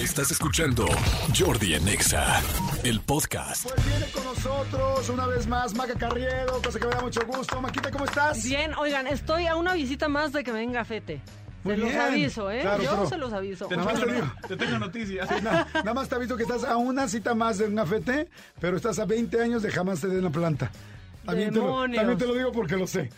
Estás escuchando Jordi en Exa, el podcast. Pues viene con nosotros una vez más Maca Carriedo, cosa que me da mucho gusto. Maquita, ¿cómo estás? Bien, oigan, estoy a una visita más de que me venga Fete. Muy se los aviso, ¿eh? Claro, Yo pero- se los aviso. Te Nada más tengo, te digo. te tengo noticias. Na- nada más te aviso que estás a una cita más de un gafete, pero estás a 20 años de jamás te den la planta. También te, lo, Demonios. también te lo digo porque lo sé.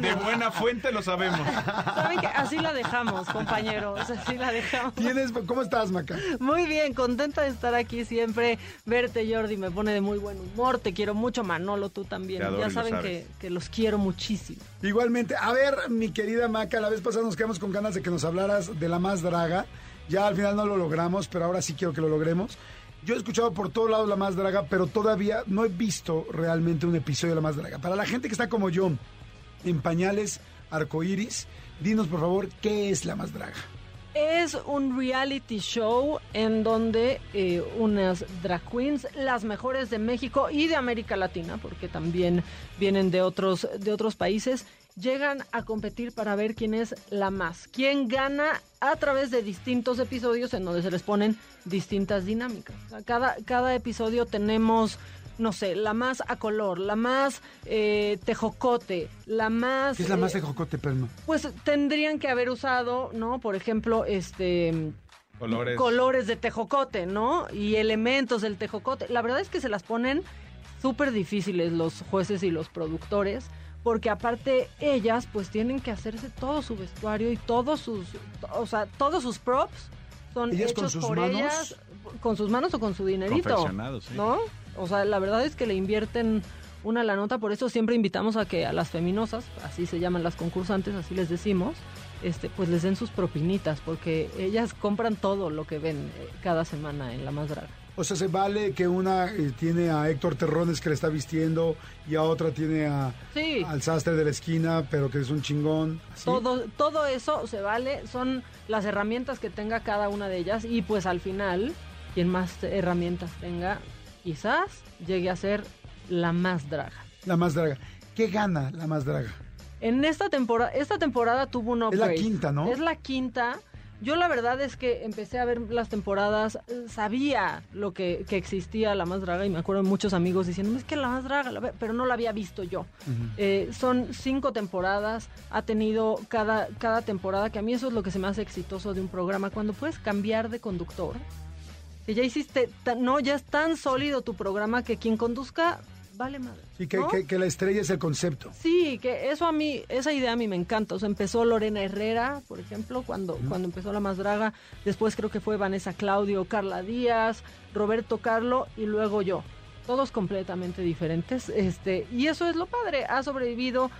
De, buena fuente lo sabemos. ¿Saben qué? Así la dejamos, compañeros. Así la dejamos. ¿Tienes, ¿Cómo estás, Maca? Muy bien, contenta de estar aquí siempre. Verte, Jordi, me pone de muy buen humor. Te quiero mucho, Manolo, tú también. Adoro ya saben sabes. que, que los quiero muchísimo. Igualmente, a ver, mi querida Maca, la vez pasada nos quedamos con ganas de que nos hablaras de la más draga. Ya al final no lo logramos, pero ahora sí quiero que lo logremos. Yo he escuchado por todos lados la más draga, pero todavía no he visto realmente un episodio de la más draga. Para la gente que está como yo, en pañales, arcoíris, dinos por favor, ¿qué es la más draga? Es un reality show en donde eh, unas drag queens, las mejores de México y de América Latina, porque también vienen de otros, de otros países, llegan a competir para ver quién es la más, quién gana a través de distintos episodios en donde se les ponen distintas dinámicas. Cada, cada episodio tenemos no sé, la más a color, la más eh, tejocote, la más... ¿Qué es la más eh, de Jocote, Pelma? pues tendrían que haber usado, ¿no? Por ejemplo, este Colores. colores de tejocote, ¿no? Y elementos del tejocote. La verdad es que se las ponen súper difíciles los jueces y los productores, porque aparte ellas pues tienen que hacerse todo su vestuario y todos sus, o sea, todos sus props son ¿Ellas con hechos sus por manos? ellas, con sus manos o con su dinerito, Confeccionados, sí. ¿no? O sea, la verdad es que le invierten una la nota, por eso siempre invitamos a que a las feminosas, así se llaman las concursantes, así les decimos, este, pues les den sus propinitas, porque ellas compran todo lo que ven eh, cada semana en La Más Draga. O sea, se vale que una eh, tiene a Héctor Terrones que le está vistiendo y a otra tiene a, Sí. al sastre de la esquina, pero que es un chingón. ¿sí? Todo, todo eso se vale, son las herramientas que tenga cada una de ellas y pues al final, quien más herramientas tenga, quizás llegue a ser la más draga. La más draga. ¿Qué gana la más draga? En esta temporada, esta temporada tuvo un Es la upgrade. quinta, ¿no? Es la quinta. Yo la verdad es que empecé a ver las temporadas, sabía lo que, que existía la más draga y me acuerdo de muchos amigos diciendo, es que la más draga, la ve-", pero no la había visto yo. Eh, son cinco temporadas, ha tenido cada, cada temporada, que a mí eso es lo que se me hace exitoso de un programa, cuando puedes cambiar de conductor, que ya hiciste, no, ya es tan sólido tu programa que quien conduzca, vale madre. Sí, que, ¿no? que- que la estrella es el concepto. Sí, que eso a mí, esa idea a mí me encanta. O sea, empezó Lorena Herrera, por ejemplo, cuando, cuando empezó La Más Draga. Después creo que fue Vanessa Claudio, Carla Díaz, Roberto Carlo y luego yo. Todos completamente diferentes. Este, y eso es lo padre. Ha sobrevivido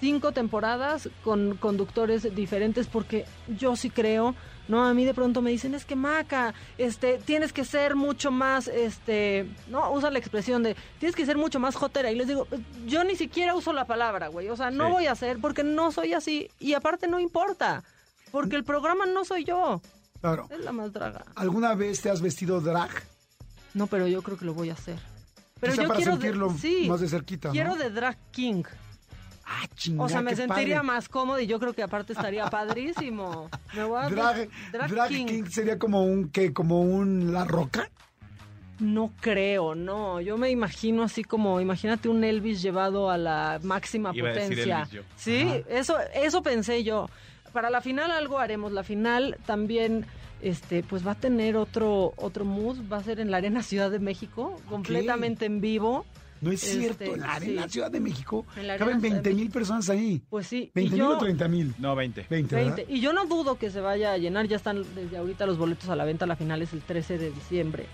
cinco temporadas con conductores diferentes porque yo sí creo, no, a mí de pronto me dicen, es que Maca, este, tienes que ser mucho más, este, no, usa la expresión de, tienes que ser mucho más jotera. Y les digo, yo ni siquiera uso la palabra, güey, o sea, no Sí. voy a hacer porque no soy así y aparte no importa, porque el programa no soy yo, Claro. es la más draga. ¿Alguna vez te has vestido drag? No, pero yo creo que lo voy a hacer. Pero Quizá yo para quiero de- sentirlo sí, más de cerquita, ¿no? Quiero de drag king. Ah, chingada, O sea, me qué sentiría padre. más cómodo y yo creo que aparte estaría padrísimo. Me voy a Drag, drag drag king. king. sería como un que como un la roca. No creo, no. Yo me imagino así como, imagínate un Elvis llevado a la máxima Iba a decir potencia. Elvis yo. Sí, eso, eso pensé yo. Para la final algo haremos. La final también, este, pues va a tener otro, otro mood. Va a ser en la Arena Ciudad de México, completamente en vivo. No es Este, cierto, en la Arena sí. Ciudad de México caben Arena Ciudad de 20 mil personas ahí. Pues sí. 20 y mil o 30 mil. No, 20. 20, ¿verdad? 20. Y yo no dudo que se vaya a llenar, ya están desde ahorita los boletos a la venta, la final es el 13 de diciembre.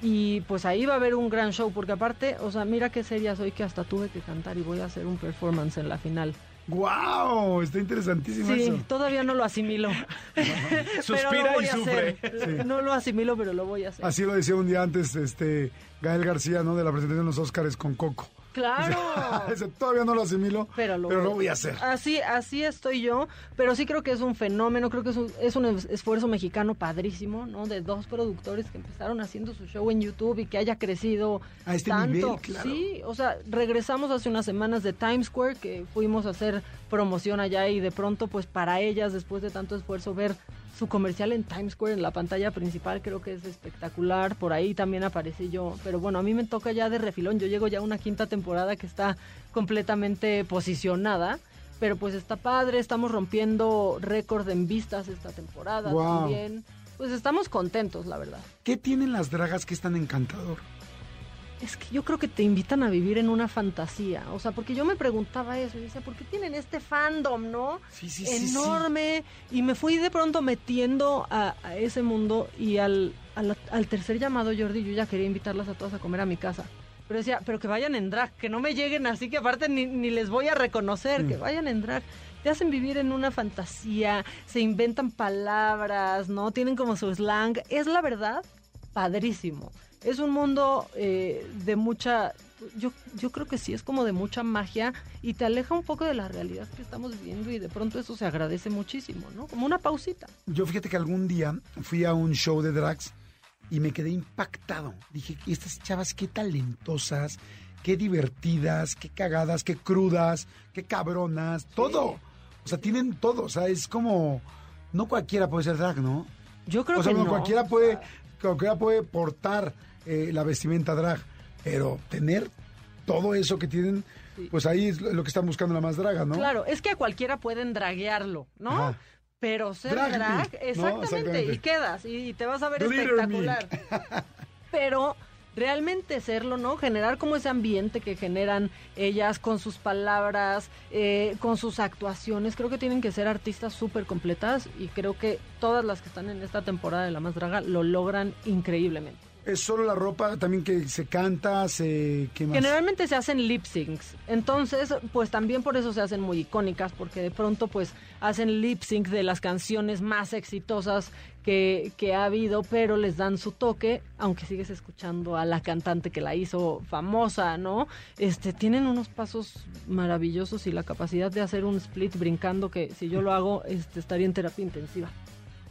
Y pues ahí va a haber un gran show, porque aparte, o sea, mira qué seria soy que hasta tuve que cantar y voy a hacer un performance en la final. ¡Wow! Está interesantísimo Sí, eso. todavía no lo asimilo. Suspira lo y sufre. No lo asimilo, pero lo voy a hacer. Así lo decía un día antes este Gael García, ¿no? De la presentación de los Óscares con Coco. Claro. Todavía no lo asimilo, Pero lo, voy a hacer. Así, así estoy yo, pero sí creo que es un fenómeno, creo que es un, es un es- esfuerzo mexicano padrísimo, ¿no? De dos productores que empezaron haciendo su show en YouTube y que haya crecido A este tanto. nivel, claro. Sí, o sea, regresamos hace unas semanas de Times Square que fuimos a hacer promoción allá y de pronto, pues para ellas, después de tanto esfuerzo, ver su comercial en Times Square, en la pantalla principal, creo que es espectacular. Por ahí también aparece yo. Pero bueno, a mí me toca ya de refilón. Yo llego ya a una quinta temporada que está completamente posicionada. Pero pues está padre, estamos rompiendo récord en vistas esta temporada Wow. también. Pues estamos contentos, la verdad. ¿Qué tienen las dragas que es tan encantador? Es que yo creo que te invitan a vivir en una fantasía. O sea, porque yo me preguntaba eso y decía, ¿por qué tienen este fandom, no? Sí, sí, sí, Enorme. Y me fui de pronto metiendo a, a ese mundo y al, al, al tercer llamado, Jordi, yo ya quería invitarlas a todas a comer a mi casa. Pero decía, pero que vayan en drag, que no me lleguen así, que aparte ni, ni les voy a reconocer, Mm. que vayan en drag. Te hacen vivir en una fantasía, se inventan palabras, ¿no? Tienen como su slang. Es la verdad, padrísimo. Es un mundo eh, de mucha, yo, yo creo que sí, es como de mucha magia y te aleja un poco de la realidad que estamos viviendo y de pronto eso se agradece muchísimo, ¿no? Como una pausita. Yo fíjate que algún día fui a un show de drags y me quedé impactado. Dije, estas chavas qué talentosas, qué divertidas, qué cagadas, qué crudas, qué cabronas, todo. O sea, tienen todo. O sea, es como... No cualquiera puede ser drag, ¿no? Yo creo o sea, que no, no. cualquiera puede, cualquiera puede portar eh, la vestimenta drag, pero tener todo eso que tienen, pues ahí es lo que están buscando la más draga, ¿no? Claro, es que a cualquiera pueden draguearlo, ¿no? Ajá. Pero ser Drag drag, ¿no? exactamente, y quedas y, te vas a ver Glitter espectacular. Pero realmente serlo, ¿no? Generar como ese ambiente que generan ellas con sus palabras, eh, con sus actuaciones. Creo que tienen que ser artistas súper completas y creo que todas las que están en esta temporada de La Más Draga lo logran increíblemente. Es solo la ropa también que se canta, se... ¿qué más? Generalmente se hacen lip syncs, entonces pues también por eso se hacen muy icónicas, porque de pronto pues hacen lip sync de las canciones más exitosas que, que ha habido, pero les dan su toque, aunque sigues escuchando a la cantante que la hizo famosa, ¿no? Este, tienen unos pasos maravillosos y la capacidad de hacer un split brincando que si yo lo hago este, estaría en terapia intensiva.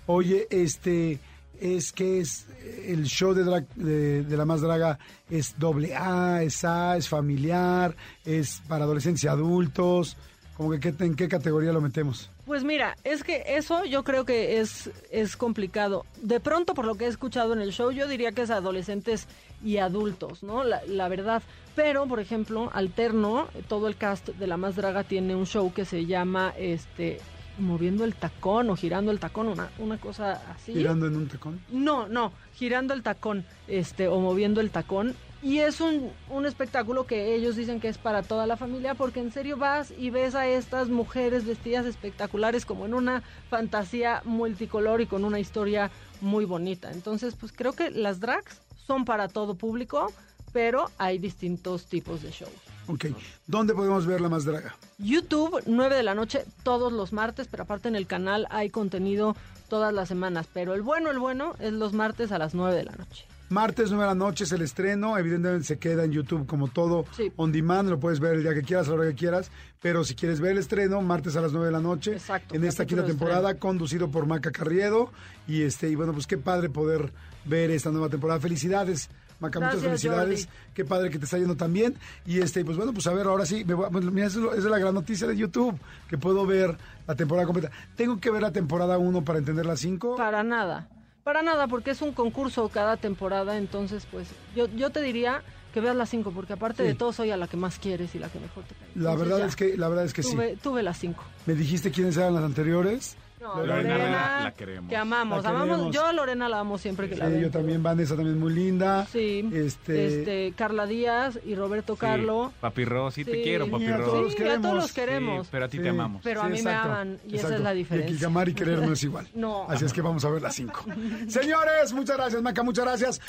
Oye, este, es que es el show de, la más draga es doble A, es A, es familiar, es para adolescentes y adultos. Como que ¿qué- en qué categoría lo metemos. Pues mira, es que eso yo creo que es, es complicado. De pronto, por lo que he escuchado en el show, yo diría que es adolescentes y adultos, ¿no? La verdad. Pero, por ejemplo, alterno, todo el cast de La Más Draga tiene un show que se llama este Moviendo el Tacón o Girando el Tacón, una, una cosa así. Tirando en un tacón. No, no, girando el tacón, este, o moviendo el tacón. Y es un, un espectáculo que ellos dicen que es para toda la familia, porque en serio vas y ves a estas mujeres vestidas espectaculares como en una fantasía multicolor y con una historia muy bonita. Entonces, pues creo que las drags son para todo público, pero hay distintos tipos de shows. Ok. ¿Dónde podemos ver la más draga? YouTube, 9 de la noche, todos los martes, pero aparte en el canal hay contenido todas las semanas. Pero el bueno, el bueno es los martes a las 9 de la noche. Martes 9 de la noche es el estreno, evidentemente se queda en YouTube como todo Sí. on demand, lo puedes ver el día que quieras, a la hora que quieras, pero si quieres ver el estreno, martes a las 9 de la noche, Exacto, en esta quinta temporada, estreno. conducido por Maca Carriedo, y este, y bueno, pues qué padre poder ver esta nueva temporada. Felicidades, Maca, muchas Gracias, felicidades, Jordi. qué padre que te está yendo tan bien, y este, pues bueno, pues a ver, ahora sí, me voy a- bueno, mira, esa es, la gran noticia de YouTube, que puedo ver la temporada completa. ¿Tengo que ver la temporada 1 para entender la 5? Para nada. Para nada, porque es un concurso cada temporada, entonces pues yo, yo te diría que veas las cinco, porque aparte Sí. de todo soy a la que más quieres y la que mejor te cae. La verdad ya, es que, la verdad es que sí. tuve, tuve las cinco. Me dijiste quiénes eran las anteriores. No, Lorena, Lorena, la- la queremos. que amamos, La amamos. queremos. Yo a Lorena la amo siempre que la Sí, veo. yo también, Vanessa también muy linda. Sí, Este, este, Carla Díaz y Roberto Sí, Carlo. Papi Ro, sí, te quiero, Papi a Ro. todos los Sí, a queremos. todos los Sí, queremos. pero a ti Sí. te amamos. Pero a mí me aman, y esa es la diferencia. Y aquí amar y querer no es igual. No. Así es que vamos a ver las cinco. Señores, muchas gracias, Maca, muchas gracias.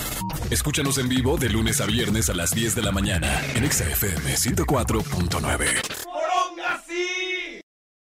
Escúchanos en vivo de lunes a viernes a las 10 de la mañana en Exa FM 104.9.